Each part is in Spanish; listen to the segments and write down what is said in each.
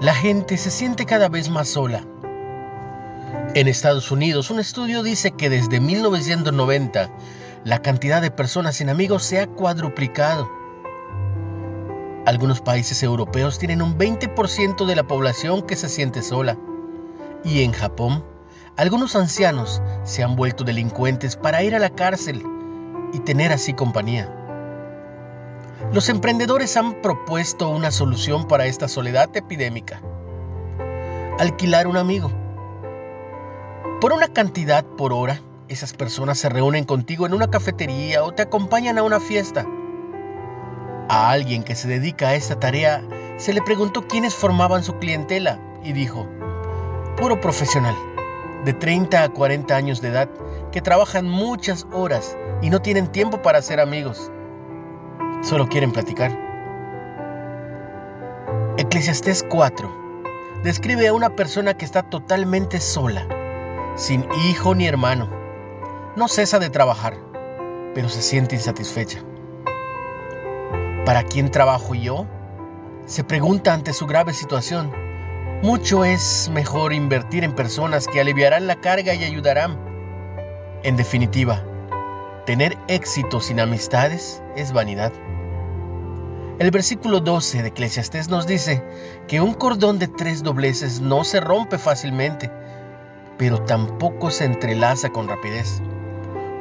La gente se siente cada vez más sola. En Estados Unidos, un estudio dice que desde 1990 la cantidad de personas sin amigos se ha cuadruplicado. Algunos países europeos tienen un 20% de la población que se siente sola. Y en Japón, algunos ancianos se han vuelto delincuentes para ir a la cárcel y tener así compañía. Los emprendedores han propuesto una solución para esta soledad epidémica. Alquilar un amigo. Por una cantidad por hora, esas personas se reúnen contigo en una cafetería o te acompañan a una fiesta. A alguien que se dedica a esta tarea se le preguntó quiénes formaban su clientela y dijo, puro profesional, de 30 a 40 años de edad, que trabajan muchas horas y no tienen tiempo para ser amigos. Solo quieren platicar. Eclesiastés 4 describe a una persona que está totalmente sola, sin hijo ni hermano. No cesa de trabajar, pero se siente insatisfecha. ¿Para quién trabajo yo? Se pregunta ante su grave situación. Mucho es mejor invertir en personas que aliviarán la carga y ayudarán. En definitiva, tener éxito sin amistades es vanidad. El versículo 12 de Eclesiastés nos dice que un cordón de tres dobleces no se rompe fácilmente, pero tampoco se entrelaza con rapidez,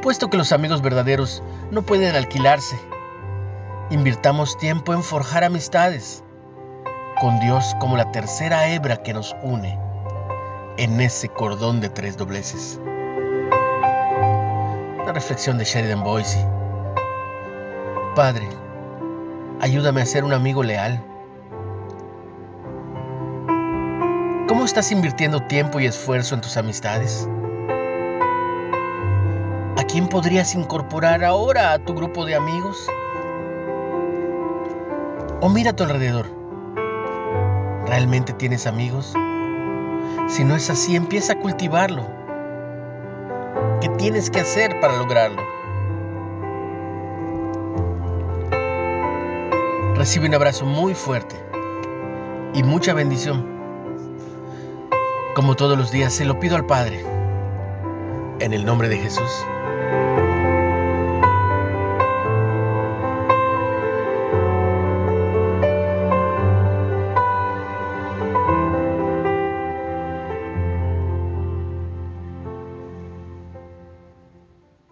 puesto que los amigos verdaderos no pueden alquilarse. Invirtamos tiempo en forjar amistades, con Dios como la tercera hebra que nos une en ese cordón de tres dobleces. La reflexión de Sheridan Boise. Padre, Ayúdame a ser un amigo leal. ¿Cómo estás invirtiendo tiempo y esfuerzo en tus amistades? ¿A quién podrías incorporar ahora a tu grupo de amigos? O mira a tu alrededor. ¿Realmente tienes amigos? Si no es así, empieza a cultivarlo. ¿Qué tienes que hacer para lograrlo? Recibe un abrazo muy fuerte y mucha bendición. Como todos los días, se lo pido al Padre. En el nombre de Jesús.